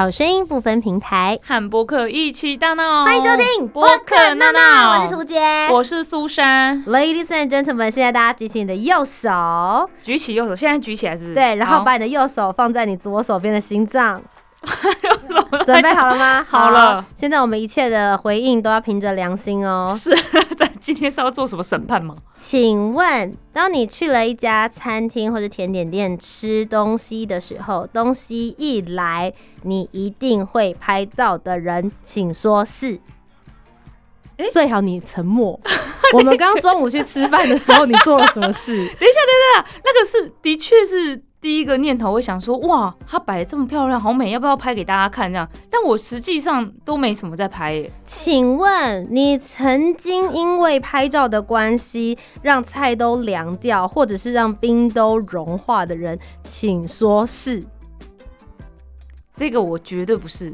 好声音不分平台，和播客一起大闹。欢迎收听播客闹闹。我是图杰，我是苏珊。Ladies and gentlemen，现在大家举起你的右手，举起右手，现在举起来是不是？对，然后把你的右手放在你左手边的心脏，准备好了吗？好了。现在我们一切的回应都要凭着良心哦。是 在今天是要做什么审判吗？请问，当你去了一家餐厅或者甜点店吃东西的时候，东西一来，你一定会拍照的人，请说是。最好你沉默。我们刚中午去吃饭的时候，你做了什么事？等一下，等一下，那个是的确是第一个念头，会想说，哇，它摆的这么漂亮，好美，要不要拍给大家看？这样，但我实际上都没什么在拍耶。请问你曾经因为拍照的关系让菜都凉掉，或者是让冰都融化的人，请说是。这个我绝对不是。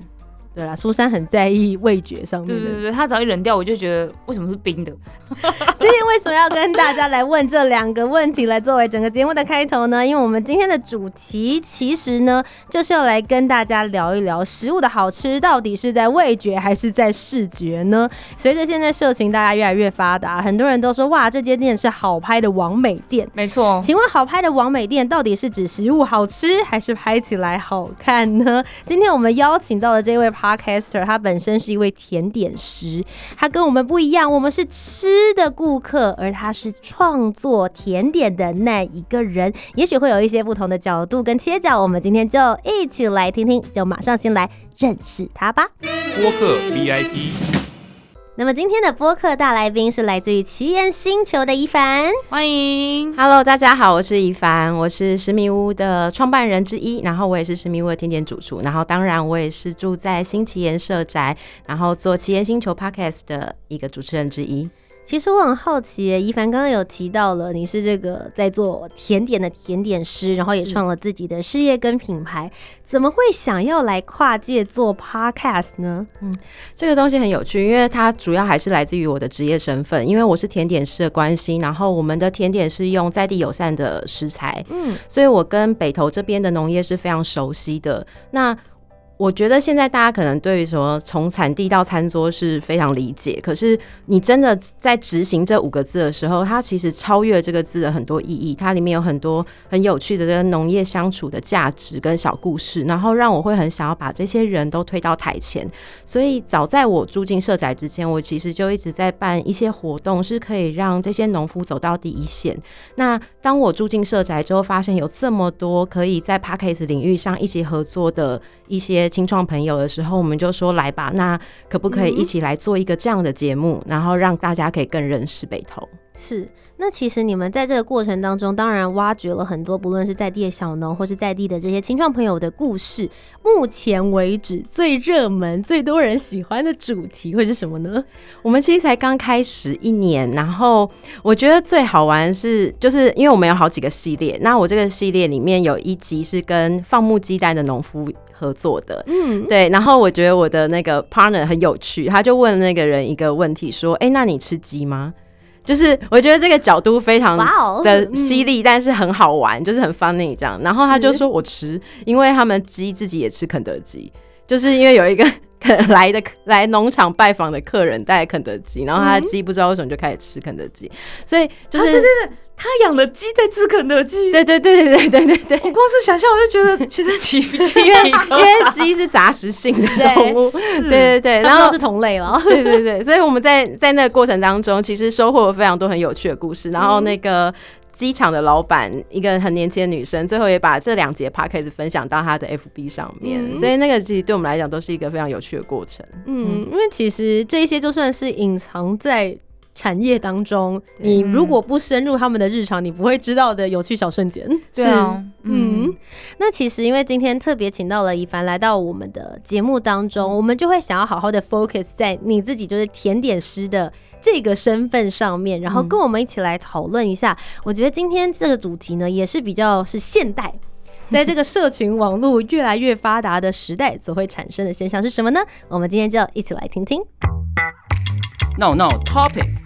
对啦，苏珊很在意味觉上面的。对对对，她只要一冷掉，我就觉得为什么是冰的？今天为什么要跟大家来问这两个问题，来作为整个节目的开头呢？因为我们今天的主题其实呢，就是要来跟大家聊一聊食物的好吃到底是在味觉还是在视觉呢？随着现在社群大家越来越发达，很多人都说哇，这间店是好拍的王美店。没错，请问好拍的王美店到底是指食物好吃，还是拍起来好看呢？今天我们邀请到的这位 podcaster，他本身是一位甜点师，他跟我们不一样，我们是吃的顾客，而他是创作甜点的那一个人，也许会有一些不同的角度跟切角，我们今天就一起来听听，就马上先来认识他吧。播客 VIP，那么今天的播客大来宾是来自于奇岩星球的一凡。欢迎。Hello，大家好，我是一凡，我是十米屋的创办人之一，然后我也是十米屋的甜点主厨，然后当然我也是住在新奇岩社宅，然后做奇岩星球 Podcast 的一个主持人之一。其实我很好奇，一凡刚刚有提到了你是这个在做甜点的甜点师，然后也创了自己的事业跟品牌，怎么会想要来跨界做 podcast 呢？嗯这个东西很有趣，因为它主要还是来自于我的职业身份，因为我是甜点师的关系，然后我们的甜点是用在地友善的食材，嗯，所以我跟北投这边的农业是非常熟悉的。那我觉得现在大家可能对于什么从产地到餐桌是非常理解，可是你真的在执行这五个字的时候，它其实超越这个字的很多意义，它里面有很多很有趣的跟农业相处的价值跟小故事，然后让我会很想要把这些人都推到台前。所以早在我住进社宅之前，我其实就一直在办一些活动，是可以让这些农夫走到第一线。那当我住进社宅之后，发现有这么多可以在 p a c k a g e 领域上一起合作的一些青创朋友的时候，我们就说来吧，那可不可以一起来做一个这样的节目，然后让大家可以更认识北投？是。那其实你们在这个过程当中，当然挖掘了很多，不论是在地的小农，或是在地的这些青创朋友的故事。目前为止最热门、最多人喜欢的主题会是什么呢？我们其实才刚开始一年，然后我觉得最好玩是，就是因为我们有好几个系列，那我这个系列里面有一集是跟放牧鸡蛋的农夫合作的，嗯，对，然后我觉得我的那个 partner 很有趣，他就问那个人一个问题，说：“哎、那你吃鸡吗？”就是我觉得这个角度非常的犀利，但是很好玩，就是很 funny 这样。然后他就说：“我吃，因为他们鸡自己也吃肯德基，就是因为有一个 来的来农场拜访的客人带肯德基，然后他的鸡不知道为什么就开始吃肯德基，所以就是对对对、他养的鸡在吃肯德基，对对对对对对对。对我。”光是想象我就觉得 其实因为因为鸡是杂食性的动物，对对对，然后是同类了。对对对，所以我们在在那个过程当中，其实收获了非常多很有趣的故事。然后那个机场的老板，一个很年轻的女生，最后也把这两节 p a c k a g e 分享到她的 FB 上面，嗯。所以那个其实对我们来讲都是一个非常有趣的过程。嗯，因为其实这一些就算是隐藏在产业当中，你如果不深入他们的日常，你不会知道的有趣小瞬间。对啊，嗯嗯，，那其实因为今天特别请到了一凡来到我们的节目当中，我们就会想要好好的 focus 在你自己就是甜点师的这个身份上面，然后跟我们一起来讨论一下。我觉得今天这个主题呢，也是比较是现代。在这个社群网络越来越发达的时代，所会产生的现象是什么呢？我们今天就一起来听听。闹闹 Topic。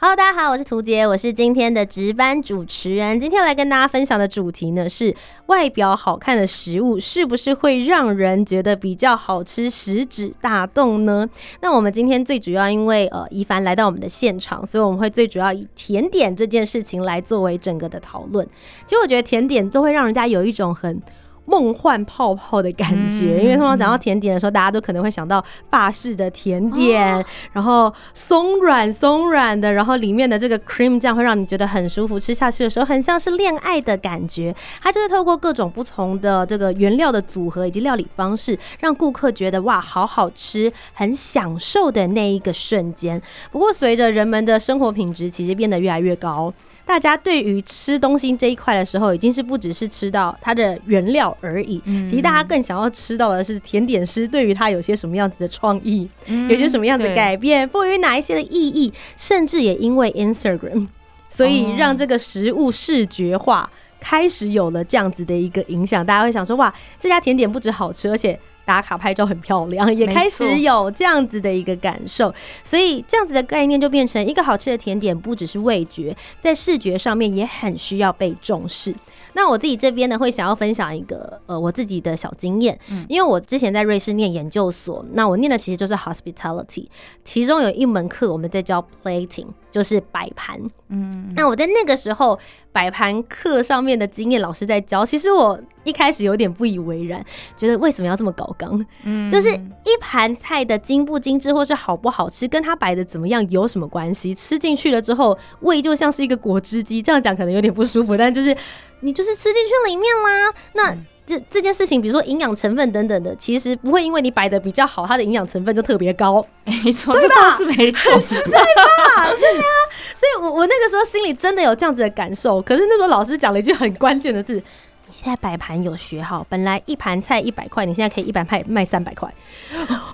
Hello，大家好，我是图杰，我是今天的值班主持人。今天来跟大家分享的主题呢是外表好看的食物是不是会让人觉得比较好吃，食指大动呢？那我们今天最主要因为呃一凡来到我们的现场，所以我们会最主要以甜点这件事情来作为整个的讨论。其实我觉得甜点都会让人家有一种很。梦幻泡泡的感觉，嗯因为通常讲到甜点的时候，大家都可能会想到法式的甜点，然后松软松软的，然后里面的这个 cream 酱会让你觉得很舒服，吃下去的时候很像是恋爱的感觉。它就是透过各种不同的这个原料的组合以及料理方式，让顾客觉得哇好好吃，很享受的那一个瞬间。不过随着人们的生活品质其实变得越来越高。大家对于吃东西这一块的时候，已经是不只是吃到它的原料而已，其实大家更想要吃到的是甜点师对于它有些什么样子的创意，有些什么样子的改变，赋予哪一些的意义，甚至也因为 Instagram，所以让这个食物视觉化开始有了这样子的一个影响。大家会想说，哇，这家甜点不止好吃，而且打卡拍照很漂亮，也开始有这样子的一个感受。所以这样子的概念就变成一个好吃的甜点，不只是味觉，在视觉上面也很需要被重视。那我自己这边呢，会想要分享一个呃我自己的小经验，嗯因为我之前在瑞士念研究所，那我念的其实就是 hospitality，其中有一门课我们在教 plating，就是摆盘。嗯，那我在那个时候摆盘课上面的经验，老师在教，其实我一开始有点不以为然，觉得为什么要这么搞纲？嗯 就是一盘菜的精不精致，或是好不好吃，跟它摆的怎么样有什么关系？吃进去了之后，胃就像是一个果汁机，这样讲可能有点不舒服，但就是你就是吃进去里面啦。那这这件事情，比如说营养成分等等的，其实不会因为你摆的比较好，它的营养成分就特别高。没错，对吧是没错，所以我我那个时候心里真的有这样子的感受。可是那时候老师讲了一句很关键的字。你现在摆盘有学好，本来一盘菜一百块，你现在可以一盘菜卖三百块，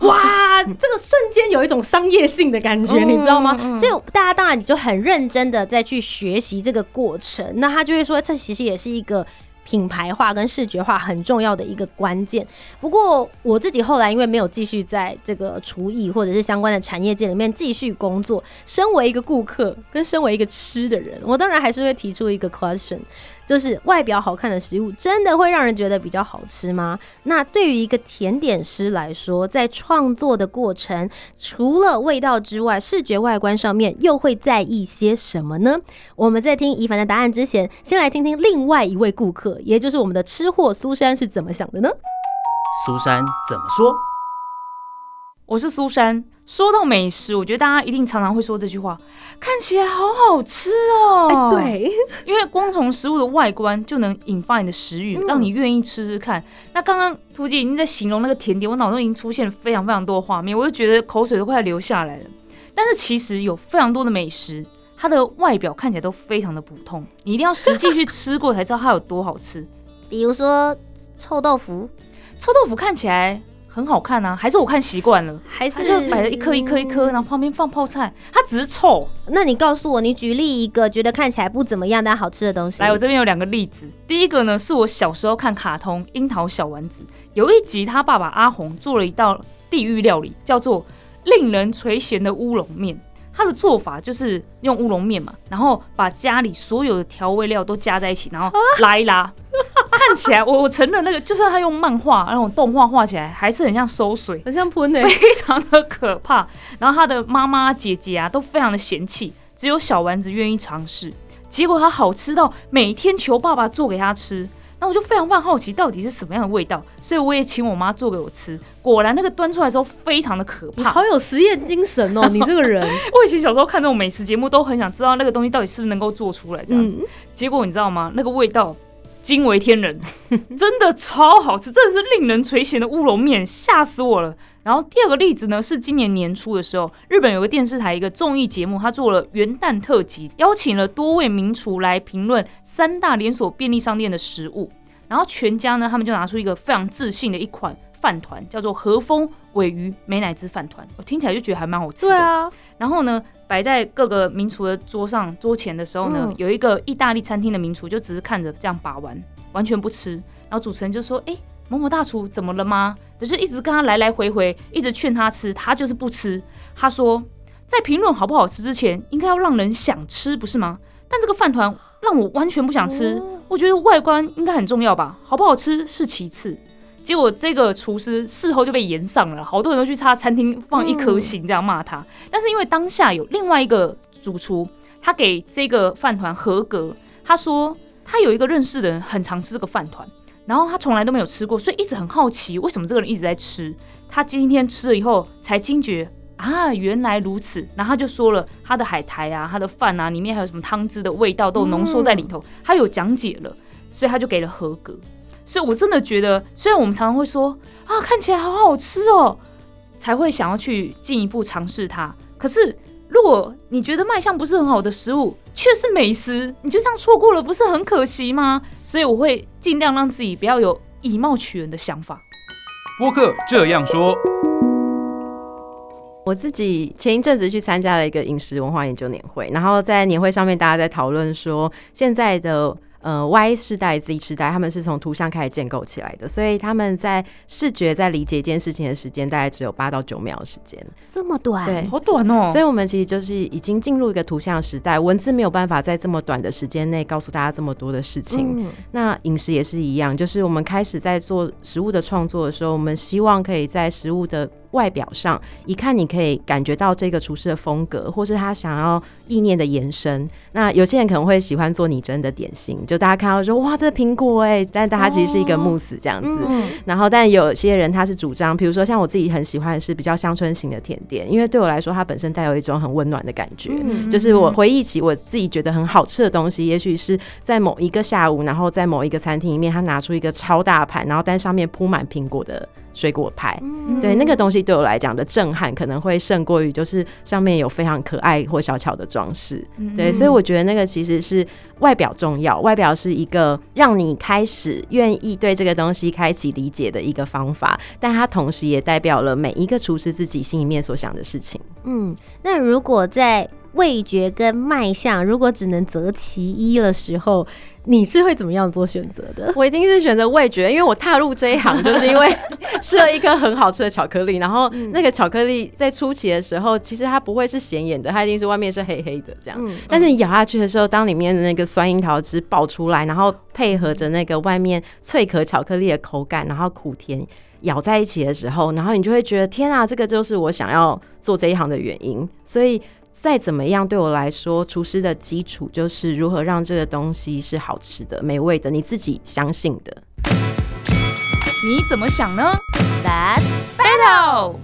哇！这个瞬间有一种商业性的感觉，你知道吗？所以大家当然你就很认真的在去学习这个过程，那他就会说，这其实也是一个品牌化跟视觉化很重要的一个关键。不过我自己后来因为没有继续在这个厨艺或者是相关的产业界里面继续工作，身为一个顾客跟身为一个吃的人，我当然还是会提出一个 question，就是外表好看的食物真的会让人觉得比较好吃吗？那对于一个甜点师来说，在创作的过程，除了味道之外，视觉外观上面又会在意些什么呢？我们在听怡凡的答案之前，先来听听另外一位顾客，也就是我们的吃货苏珊是怎么想的呢？苏珊怎么说？我是苏珊。说到美食，我觉得大家一定常常会说这句话，看起来好好吃哦。哎，，对，因为光从食物的外观就能引发你的食欲，嗯让你愿意吃吃看。那刚刚图姐已经在形容那个甜点，我脑中已经出现非常非常多的画面，我就觉得口水都快流下来了。但是其实有非常多的美食，它的外表看起来都非常的普通，你一定要实际去吃过才知道它有多好吃。比如说臭豆腐，臭豆腐看起来很好看啊，还是我看习惯了，还是就摆了一颗一颗一颗，然后旁边放泡菜，它只是臭。那你告诉我，你举例一个觉得看起来不怎么样但好吃的东西。来，我这边有两个例子。第一个呢，是我小时候看卡通《樱桃小丸子》，有一集他爸爸阿红做了一道地狱料理，叫做令人垂涎的乌龙面。他的做法就是用乌龙面嘛，然后把家里所有的调味料都加在一起，然后拉一拉，看起来我我承认那个，就算他用漫画那种动画画起来，还是很像收水。很像喷的、非常的可怕。然后他的妈妈、姐姐啊都非常的嫌弃，只有小丸子愿意尝试。结果他好吃到每天求爸爸做给他吃。那那我就非常非常好奇到底是什么样的味道，所以我也请我妈做给我吃。果然那个端出来的时候非常的可怕。好有实验精神哦，你这个人。我以前小时候看那种美食节目，都很想知道那个东西到底是不是能够做出来这样子。嗯结果你知道吗？那个味道惊为天人，真的超好吃，真的是令人垂涎的乌龙面，吓死我了。然后第二个例子呢，是今年年初的时候，日本有个电视台一个综艺节目，它做了元旦特辑，邀请了多位名厨来评论三大连锁便利商店的食物。然后全家呢，他们就拿出一个非常自信的一款饭团，叫做和风尾鱼美乃滋饭团。我听起来就觉得还蛮好吃的。对啊，然后呢，摆在各个名厨的桌上桌前的时候呢，嗯有一个意大利餐厅的名厨就只是看着这样把玩，完全不吃。然后主持人就说：“哎、某某大厨怎么了吗？”就是一直跟他来来回回，一直劝他吃，他就是不吃。他说，在评论好不好吃之前，应该要让人想吃，不是吗？但这个饭团让我完全不想吃。我觉得外观应该很重要吧，好不好吃是其次。结果这个厨师事后就被延上了，好多人都去他餐厅放一颗星这样骂他。但是因为当下有另外一个主厨，他给这个饭团合格，他说他有一个认识的人很常吃这个饭团，然后他从来都没有吃过，所以一直很好奇为什么这个人一直在吃。他今天吃了以后才惊觉啊，原来如此。然后他就说了他的海苔啊，他的饭啊，里面还有什么汤汁的味道都浓缩在里头，他有讲解了，所以他就给了合格。所以我真的觉得，虽然我们常常会说啊，看起来好好吃哦，才会想要去进一步尝试它。可是如果你觉得卖相不是很好的食物却是美食，你就这样错过了，不是很可惜吗？所以我会尽量让自己不要有以貌取人的想法。播客这样说，我自己前一阵子去参加了一个饮食文化研究年会，然后在年会上面，大家在讨论说，现在的呃 Y 世代、Z 世代，他们是从图像开始建构起来的，所以他们在视觉在理解一件事情的时间，大概只有八到九秒的时间。这么短，对好短哦，所以，我们其实就是已经进入一个图像时代，文字没有办法在这么短的时间内告诉大家这么多的事情。嗯，那饮食也是一样，就是我们开始在做食物的创作的时候，我们希望可以在食物的外表上，一看你可以感觉到这个厨师的风格，或是他想要意念的延伸。那有些人可能会喜欢做拟真的点心，就大家看到说哇，这苹果哎，但大家其实是一个慕斯这样子。嗯然后，但有些人他是主张，比如说像我自己很喜欢的是比较乡村型的甜点，因为对我来说，它本身带有一种很温暖的感觉。嗯就是我回忆起我自己觉得很好吃的东西，也许是在某一个下午，然后在某一个餐厅里面，他拿出一个超大盘，然后但上面铺满苹果的水果派。嗯对，那个东西对我来讲的震撼，可能会胜过于就是上面有非常可爱或小巧的装饰。嗯对，所以我觉得那个其实是外表重要，外表是一个让你开始愿意对这个东西开启理解的一个方法，但它同时也代表了每一个厨师自己心里面所想的事情。嗯，那如果在味觉跟卖相如果只能择其一的时候，你是会怎么样做选择的？我一定是选择味觉，因为我踏入这一行就是因为 吃了一颗很好吃的巧克力，然后那个巧克力在初期的时候，其实它不会是显眼的，它一定是外面是黑黑的这样。嗯但是你咬下去的时候，当里面的那个酸樱桃汁爆出来，然后配合着那个外面脆壳巧克力的口感，然后苦甜咬在一起的时候，然后你就会觉得天啊，这个就是我想要做这一行的原因。所以再怎么样，对我来说，厨师的基础就是如何让这个东西是好吃的、美味的，你自己相信的。你怎么想呢？Let's battle！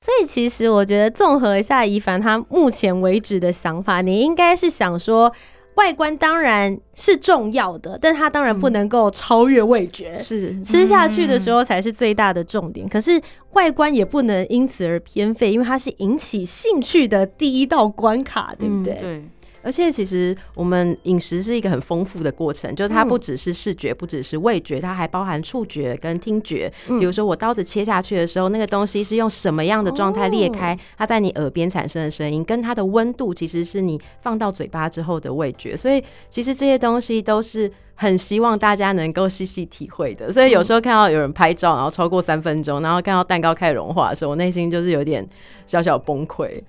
所以其实我觉得综合一下一凡他目前为止的想法，你应该是想说。外观当然是重要的，但它当然不能够超越味觉。是吃下去的时候才是最大的重点。可是外观也不能因此而偏废，因为它是引起兴趣的第一道关卡，对不对？对，而且其实我们饮食是一个很丰富的过程，就是它嗯不只是视觉，不只是味觉，它还包含触觉跟听觉。嗯比如说我刀子切下去的时候，那个东西是用什么样的状态裂开，它在你耳边产生的声音，跟它的温度，其实是你放到嘴巴之后的味觉。所以其实这些东西都是。很希望大家能够细细体会的，所以有时候看到有人拍照，然后超过三分钟，然后看到蛋糕开始融化的时候，我内心就是有点小小崩溃。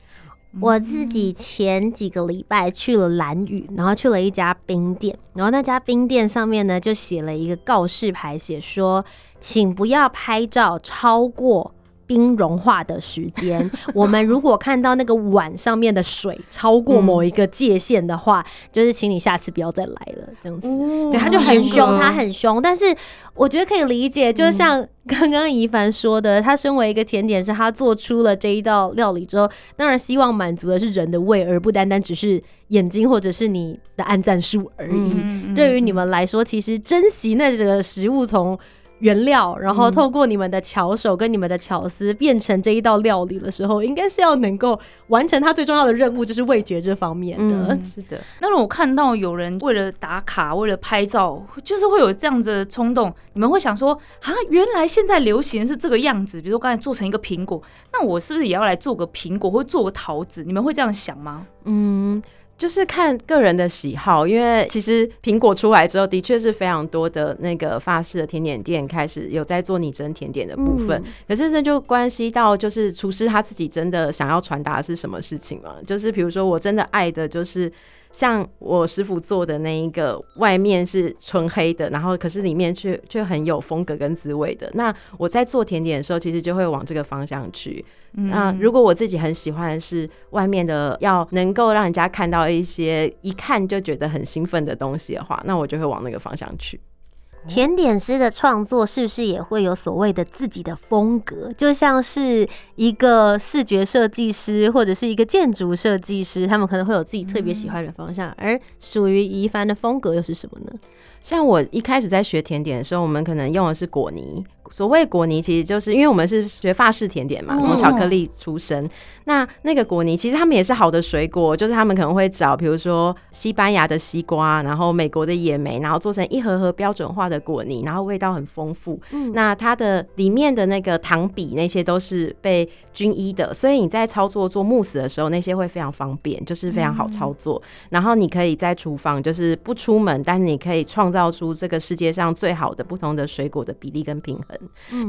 我自己前几个礼拜去了蓝屿，然后去了一家冰店，然后那家冰店上面呢就写了一个告示牌，写说请不要拍照超过。冰融化的时间。我们如果看到那个碗上面的水超过某一个界限的话，就是请你下次不要再来了，这样子。对，他就很凶，他很凶，但是我觉得可以理解，就像刚刚怡凡说的，他身为一个甜点师，他做出了这一道料理之后，当然希望满足的是人的胃，而不单单只是眼睛或者是你的按赞数而已。对于你们来说，其实珍惜那个食物从。原料，然后透过你们的巧手跟你们的巧思变成这一道料理的时候，应该是要能够完成它最重要的任务，就是味觉这方面的。是的。那如果看到有人为了打卡、为了拍照，就是会有这样子的冲动，你们会想说啊，原来现在流行是这个样子。比如说刚才做成一个苹果，那我是不是也要来做个苹果，或做个桃子？你们会这样想吗？嗯。就是看个人的喜好，因为其实苹果出来之后，的确是非常多的那个法式的甜点店开始有在做拟真甜点的部分。可是这就关系到，就是厨师他自己真的想要传达的是什么事情嘛？就是比如说，我真的爱的就是。像我师傅做的那一个，外面是纯黑的，然后可是里面却却很有风格跟滋味的。那我在做甜点的时候，其实就会往这个方向去。那如果我自己很喜欢的是外面的，要能够让人家看到一些一看就觉得很兴奋的东西的话，那我就会往那个方向去。甜点师的创作是不是也会有所谓的自己的风格？就像是一个视觉设计师或者是一个建筑设计师，他们可能会有自己特别喜欢的方向。而属于一凡的风格又是什么呢？像我一开始在学甜点的时候，我们可能用的是果泥。所谓果泥，其实就是因为我们是学法式甜点嘛，从巧克力出身。那那个果泥，其实他们也是好的水果，就是他们可能会找，比如说西班牙的西瓜，然后美国的野莓，然后做成一盒盒标准化的果泥，然后味道很丰富。嗯那它的里面的那个糖比那些都是被均一的，所以你在操作做慕斯的时候，那些会非常方便，就是非常好操作。然后你可以在厨房就是不出门，但是你可以创造出这个世界上最好的不同的水果的比例跟平衡。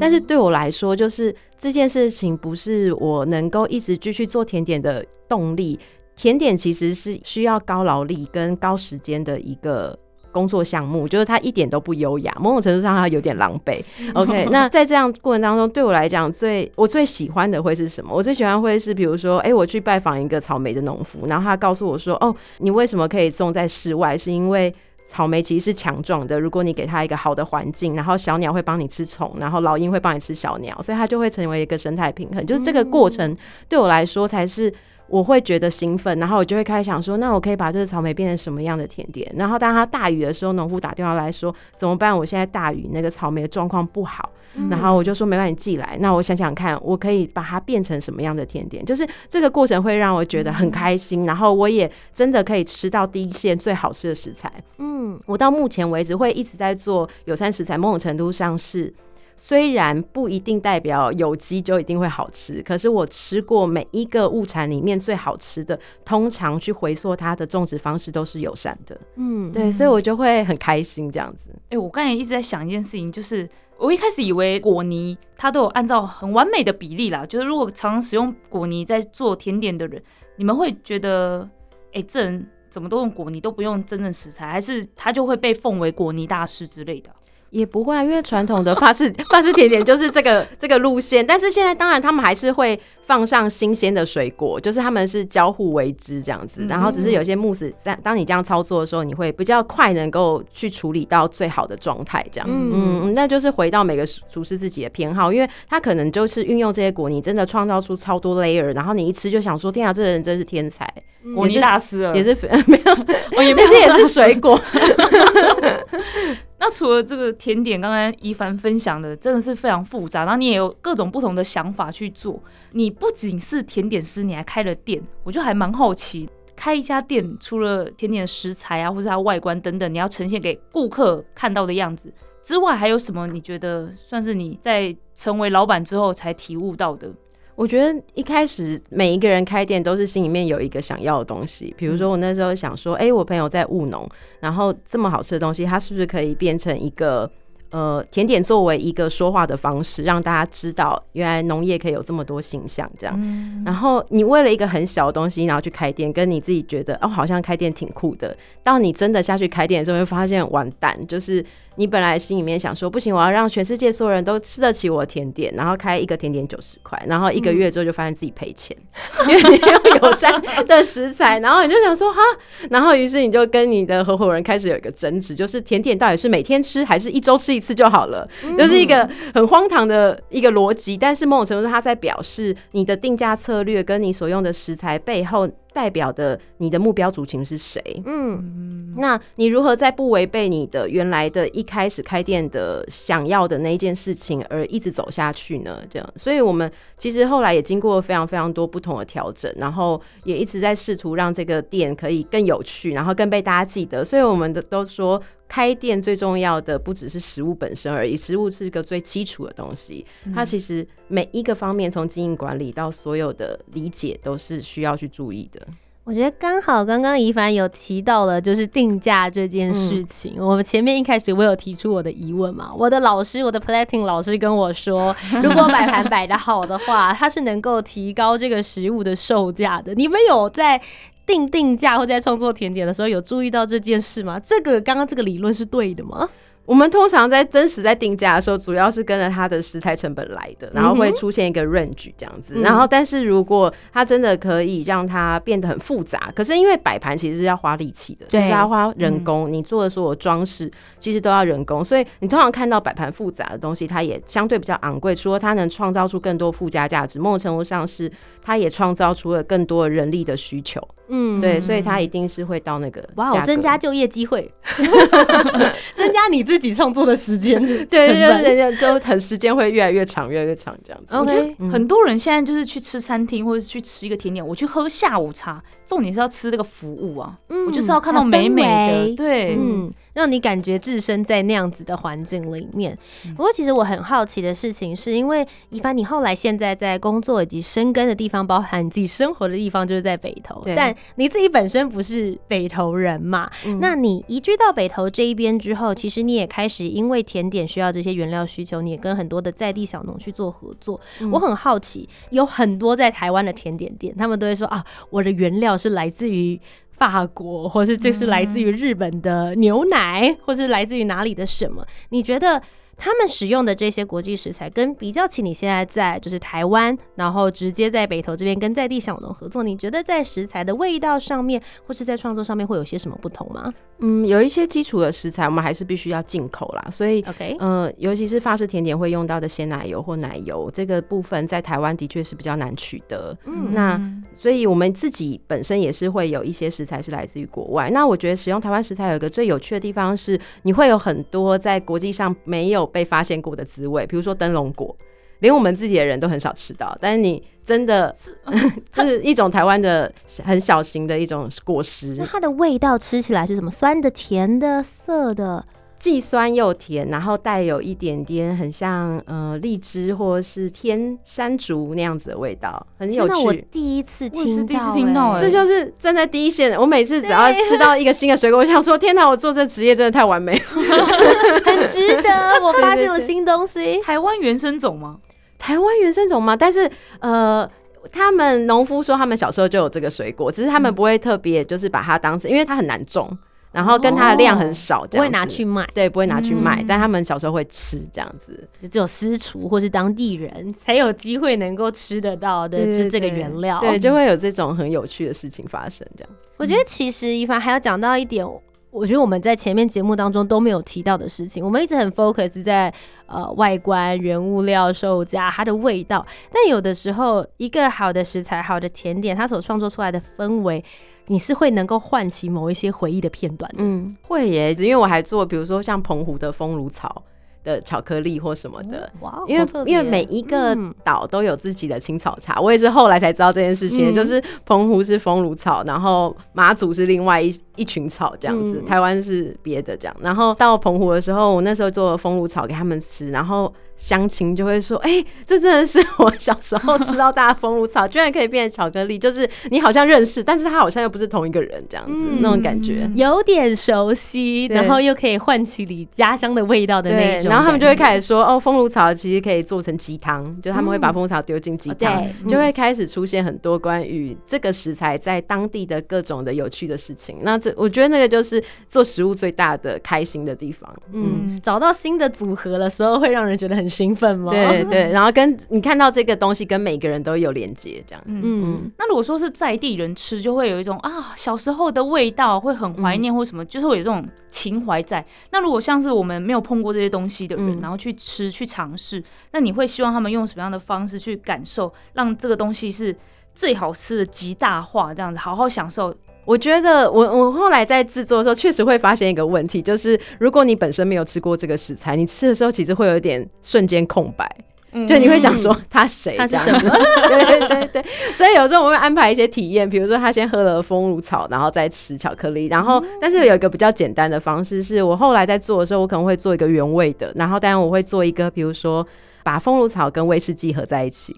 但是对我来说，就是这件事情不是我能够一直继续做甜点的动力。甜点其实是需要高劳力跟高时间的一个工作项目，就是它一点都不优雅，某种程度上它有点狼狈。OK，那在这样过程当中，对我来讲，最我最喜欢的会是什么？我最喜欢会是，比如说，哎，我去拜访一个草莓的农夫，然后他告诉我说，哦，你为什么可以种在室外？是因为草莓其实是强壮的，如果你给它一个好的环境，然后小鸟会帮你吃虫，然后老鹰会帮你吃小鸟，所以它就会成为一个生态平衡。就是这个过程对我来说才是。我会觉得兴奋，然后我就会开始想说，那我可以把这个草莓变成什么样的甜点？然后当它大雨的时候，农夫打电话来说怎么办？我现在大雨，那个草莓的状况不好。然后我就说没关系，寄来。那我想想看，我可以把它变成什么样的甜点？就是这个过程会让我觉得很开心，然后我也真的可以吃到第一线最好吃的食材。嗯，我到目前为止会一直在做有餐食材，某种程度上是。虽然不一定代表有机就一定会好吃，可是我吃过每一个物产里面最好吃的，通常去回溯它的种植方式都是友善的。嗯，对，所以我就会很开心这样子。哎，我刚才一直在想一件事情，就是我一开始以为果泥它都有按照很完美的比例啦，就是如果常常使用果泥在做甜点的人，你们会觉得，哎，这人怎么都用果泥，都不用真正食材，还是他就会被奉为果泥大师之类的？也不会啊，因为传统的法式 法式甜点就是这个这个路线，但是现在当然他们还是会放上新鲜的水果，就是他们是交互为之这样子，然后只是有些慕斯在当你这样操作的时候，你会比较快能够去处理到最好的状态，这样，嗯。嗯，那就是回到每个厨师自己的偏好，因为他可能就是运用这些果泥，真的创造出超多 layer，然后你一吃就想说，天啊，这人真是天才，果泥大师，也是 没有，那些也是水果。那除了这个甜点，刚刚一凡分享的真的是非常复杂，然后你也有各种不同的想法去做。你不仅是甜点师，你还开了店，我就还蛮好奇，开一家店除了甜点食材啊，或者它外观等等，你要呈现给顾客看到的样子之外，还有什么？你觉得算是你在成为老板之后才体悟到的？我觉得一开始每一个人开店都是心里面有一个想要的东西，比如说我那时候想说，哎，我朋友在务农，然后这么好吃的东西，它是不是可以变成一个呃甜点作为一个说话的方式，让大家知道原来农业可以有这么多形象这样。然后你为了一个很小的东西，然后去开店，跟你自己觉得哦好像开店挺酷的，到你真的下去开店的时候，会发现完蛋，就是你本来心里面想说不行，我要让全世界所有人都吃得起我的甜点，然后开一个甜点九十块，然后一个月之后就发现自己赔钱，因为你用友善的食材，然后你就想说哈，然后于是你就跟你的合伙人开始有一个争执，就是甜点到底是每天吃还是一周吃一次就好了，就是一个很荒唐的一个逻辑，但是某种程度上他在表示你的定价策略跟你所用的食材背后代表的你的目标族群是谁。嗯，那你如何在不违背你的原来的一开始开店的想要的那一件事情而一直走下去呢？这样，所以我们其实后来也经过非常非常多不同的调整，然后也一直在试图让这个店可以更有趣，然后更被大家记得。所以我们的都说，开店最重要的不只是食物本身而已，食物是一个最基础的东西。它其实每一个方面，从经营管理到所有的理解，都是需要去注意的。我觉得刚好刚刚怡凡有提到了，就是定价这件事情。我们前面一开始我有提出我的疑问嘛，我的老师，我的 plating 老师跟我说，如果摆盘摆的好的话，它是能够提高这个食物的售价的。你们有在定定价或在创作甜点的时候有注意到这件事吗？这个刚刚这个理论是对的吗？我们通常在真实在定价的时候，主要是跟着它的食材成本来的，然后会出现一个 range 这样子。然后，但是如果它真的可以让它变得很复杂，可是因为摆盘其实是要花力气的，就是要花人工，你做的所有装饰其实都要人工，所以你通常看到摆盘复杂的东西，它也相对比较昂贵。除了它能创造出更多附加价值，某种程度上是它也创造出了更多人力的需求。嗯，对，所以它一定是会到那个哇，增加就业机会，增加你自己创作的时间，对，对对人家就很时间会越来越长，越来越长这样子。我觉得 OK，很多人现在就是去吃餐厅，或者是去吃一个甜点，我去喝下午茶，重点是要吃这个服务啊，嗯我就是要看到美美的，对，嗯，让你感觉置身在那样子的环境里面。嗯不过，其实我很好奇的事情，是因为一凡，你后来现在在工作以及生根的地方，包含你自己生活的地方，就是在北投，但你自己本身不是北投人嘛？嗯那你移居到北投这一边之后，其实你也开始因为甜点需要这些原料需求，你也跟很多的在地小农去做合作。嗯我很好奇，有很多在台湾的甜点店，他们都会说啊，我的原料是来自于。法国，或是这是来自于日本的牛奶，或是来自于哪里的什么？你觉得他们使用的这些国际食材，跟比较起你现在在就是台湾，然后直接在北投这边跟在地小农合作，你觉得在食材的味道上面，或是在创作上面会有些什么不同吗嗯，有一些基础的食材，我们还是必须要进口啦，所以。？OK，呃，尤其是法式甜点会用到的鲜奶油或奶油，这个部分在台湾的确是比较难取得。嗯那所以我们自己本身也是会有一些食材是来自于国外。那我觉得使用台湾食材有一个最有趣的地方是，你会有很多在国际上没有被发现过的滋味，比如说灯笼果，连我们自己的人都很少吃到，但是你真的 就是一种台湾的很小型的一种果实那，它的味道吃起来是什么？酸的、甜的、涩的？既酸又甜，然后带有一点点很像呃荔枝或是天山竹那样子的味道，很有趣。第一次我第一次听到这就是站在第一线的。我每次只要吃到一个新的水果，我想说：天哪，我做这职业真的太完美了。很值得。我发现了新东西。台湾原生种吗？台湾原生种吗？但是呃。他们农夫说，他们小时候就有这个水果，只是他们不会特别就是把它当成，因为它很难种，然后跟它的量很少，这样子不会拿去卖，对，不会拿去卖，嗯但他们小时候会吃这样子。就只有私厨或是当地人才有机会能够吃得到的，是这个原料。对，就会有这种很有趣的事情发生，这样。我觉得其实一凡还要讲到一点，我觉得我们在前面节目当中都没有提到的事情，我们一直很 focus 在呃外观、原物料、售价、它的味道，但有的时候一个好的食材、好的甜点，它所创作出来的氛围。你是会能够唤起某一些回忆的片段的，嗯，会耶，因为我还做，比如说像澎湖的风炉草的巧克力或什么的。哇，因为因为每一个嗯。岛都有自己的青草茶，我也是后来才知道这件事情，嗯。就是澎湖是风炉草，然后马祖是另外一一群草这样子，嗯台湾是别的这样。然后到澎湖的时候，我那时候做风炉草给他们吃，然后乡亲就会说：“哎、这真的是我小时候吃到大的风炉草，居然可以变成巧克力，就是你好像认识，但是他好像又不是同一个人这样子，嗯那种感觉。”有点熟悉，然后又可以唤起你家乡的味道的那对，种。然后他们就会开始说，哦，风炉草其实可以做成鸡汤，就他们会把风炉草丢进鸡哦汤，对就会开始出现很多关于这个食材在当地的各种的有趣的事情。那这我觉得那个就是做食物最大的开心的地方。嗯，找到新的组合的时候，会让人觉得很兴奋吗？对 对，然后跟你看到这个东西跟每个人都有连接，这样。嗯。嗯，那如果说是在地人吃，就会有一种啊小时候的味道，会很怀念或什么，就是会有这种情怀在。那如果像是我们没有碰过这些东西的人，嗯然后去吃去尝试，那你会希望他们用什么样的方式去感受，让这个东西是最好吃的极大化，这样子好好享受？我觉得我我后来在制作的时候，确实会发现一个问题，就是如果你本身没有吃过这个食材，你吃的时候其实会有一点瞬间空白。就你会想说他谁？他是什么？对对对对，所以有时候我们会安排一些体验，比如说他先喝了蜂乳草，然后再吃巧克力，然后但是有一个比较简单的方式，是我后来在做的时候，我可能会做一个原味的，然后当然我会做一个，比如说把蜂乳草跟威士忌合在一起。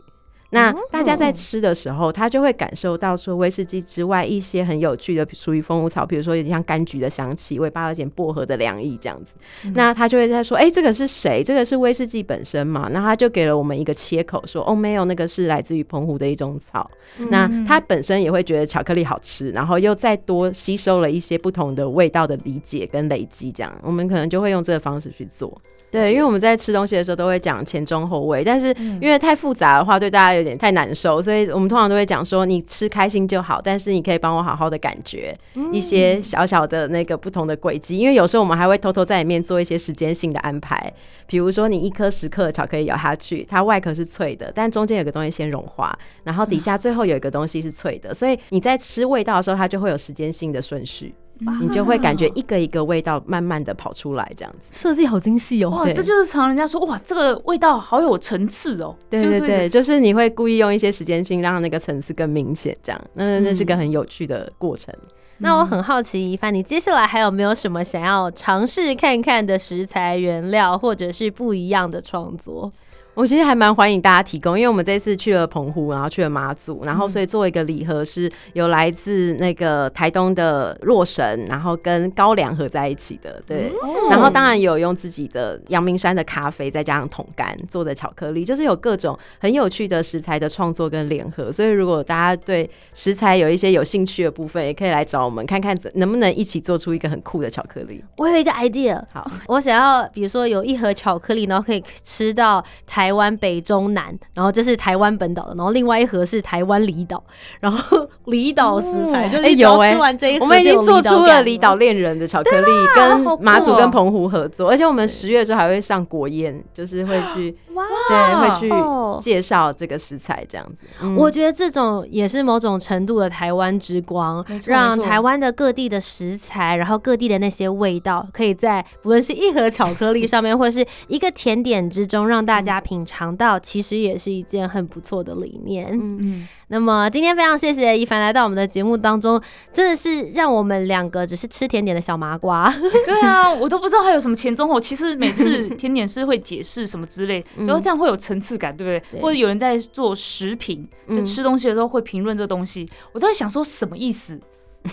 那大家在吃的时候，他就会感受到说威士忌之外一些很有趣的属于蜂乳草，比如说有点像柑橘的香气，尾巴有点薄荷的凉意这样子。那他就会在说，哎、这个是谁？这个是威士忌本身嘛？那他就给了我们一个切口，说，哦，没有，那个是来自于澎湖的一种草。那他本身也会觉得巧克力好吃，然后又再多吸收了一些不同的味道的理解跟累积，这样我们可能就会用这个方式去做。对，因为我们在吃东西的时候都会讲前中后味，但是因为太复杂的话，对大家有点太难受，所以我们通常都会讲说，你吃开心就好，但是你可以帮我好好的感觉一些小小的那个不同的轨迹，因为有时候我们还会偷偷在里面做一些时间性的安排，比如说你一颗十克的巧克力咬下去，它外壳是脆的，但中间有个东西先融化，然后底下最后有一个东西是脆的，所以你在吃味道的时候，它就会有时间性的顺序。你就会感觉一个一个味道慢慢的跑出来，这样子。设计好精细哦。哇，这就是常人家说哇，这个味道好有层次哦。对对对，就是你会故意用一些时间性让那个层次更明显，这样，那那是个很有趣的过程。那我很好奇，一凡，你接下来还有没有什么想要尝试看看的食材原料，或者是不一样的创作？我其实还蛮欢迎大家提供，因为我们这次去了澎湖，然后去了马祖，然后所以做一个礼盒是有来自那个台东的洛神，然后跟高粱合在一起的，对。然后当然有用自己的阳明山的咖啡，再加上桶干做的巧克力，就是有各种很有趣的食材的创作跟联合。所以如果大家对食材有一些有兴趣的部分，也可以来找我们看看怎能不能一起做出一个很酷的巧克力。我有一个 idea，好，我想要，比如说有一盒巧克力，然后可以吃到台湾北中南，然后这是台湾本岛的，然后另外一盒是台湾离岛，然后离岛食材、就是有哎吃完这一盒我们已经做出了离岛恋人的巧克力，跟马祖哦。跟澎湖合作，而且我们十月的时候还会上国宴，就是会去哇对会哦。去介绍这个食材这样子。嗯。我觉得这种也是某种程度的台湾之光让台湾的各地的食材，然后各地的那些味道，可以在不论是一盒巧克力上面，或是一个甜点之中，让大家品尝到，其实也是一件很不错的理念。嗯。嗯，那么今天非常谢谢一凡来到我们的节目当中，真的是让我们两个只是吃甜点的小麻瓜，对啊，我都不知道还有什么前中后。其实每次甜点师会解释什么之类，嗯然后这样会有层次感，对不对？对或者有人在做食品，就嗯吃东西的时候会评论这东西，我都在想说什么意思？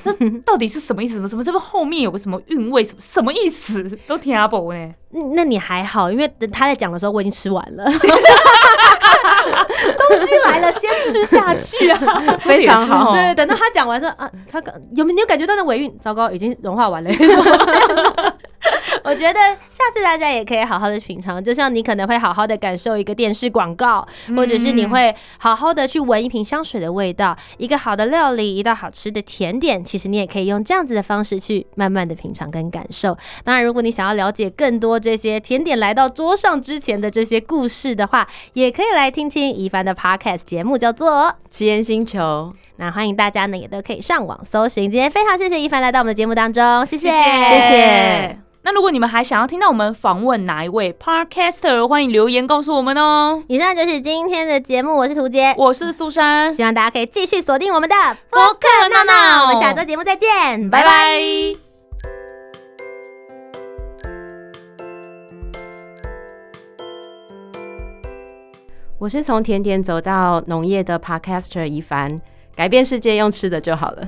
这到底是什么意思？什么什么？这不后面有个什么韵味？什么什么意思？都听阿伯呢？嗯那你还好，因为等他在讲的时候我已经吃完了，东西来了先吃下去啊。非常好哦 对，等到他讲完说啊，他感有没你有感觉到那尾韵？糟糕，已经融化完了。我觉得下次大家也可以好好的品尝，就像你可能会好好的感受一个电视广告，或者是你会好好的去闻一瓶香水的味道，一个好的料理，一道好吃的甜点，其实你也可以用这样子的方式去慢慢的品尝跟感受。当然，如果你想要了解更多这些甜点来到桌上之前的这些故事的话，也可以来听听一凡的 podcast 节目，叫做。奇岩星球，那欢迎大家呢，也都可以上网搜寻。今天非常谢谢一凡来到我们的节目当中，谢谢，谢谢谢谢。那如果你们还想要听到我们访问哪一位 Podcaster，欢迎留言告诉我们哦。以上就是今天的节目，我是涂杰，我是苏珊，希望大家可以继续锁定我们的播客闹闹我们下周节目再见，拜拜拜。我是从甜点走到农业的 Podcaster 一凡，改变世界用吃的就好了。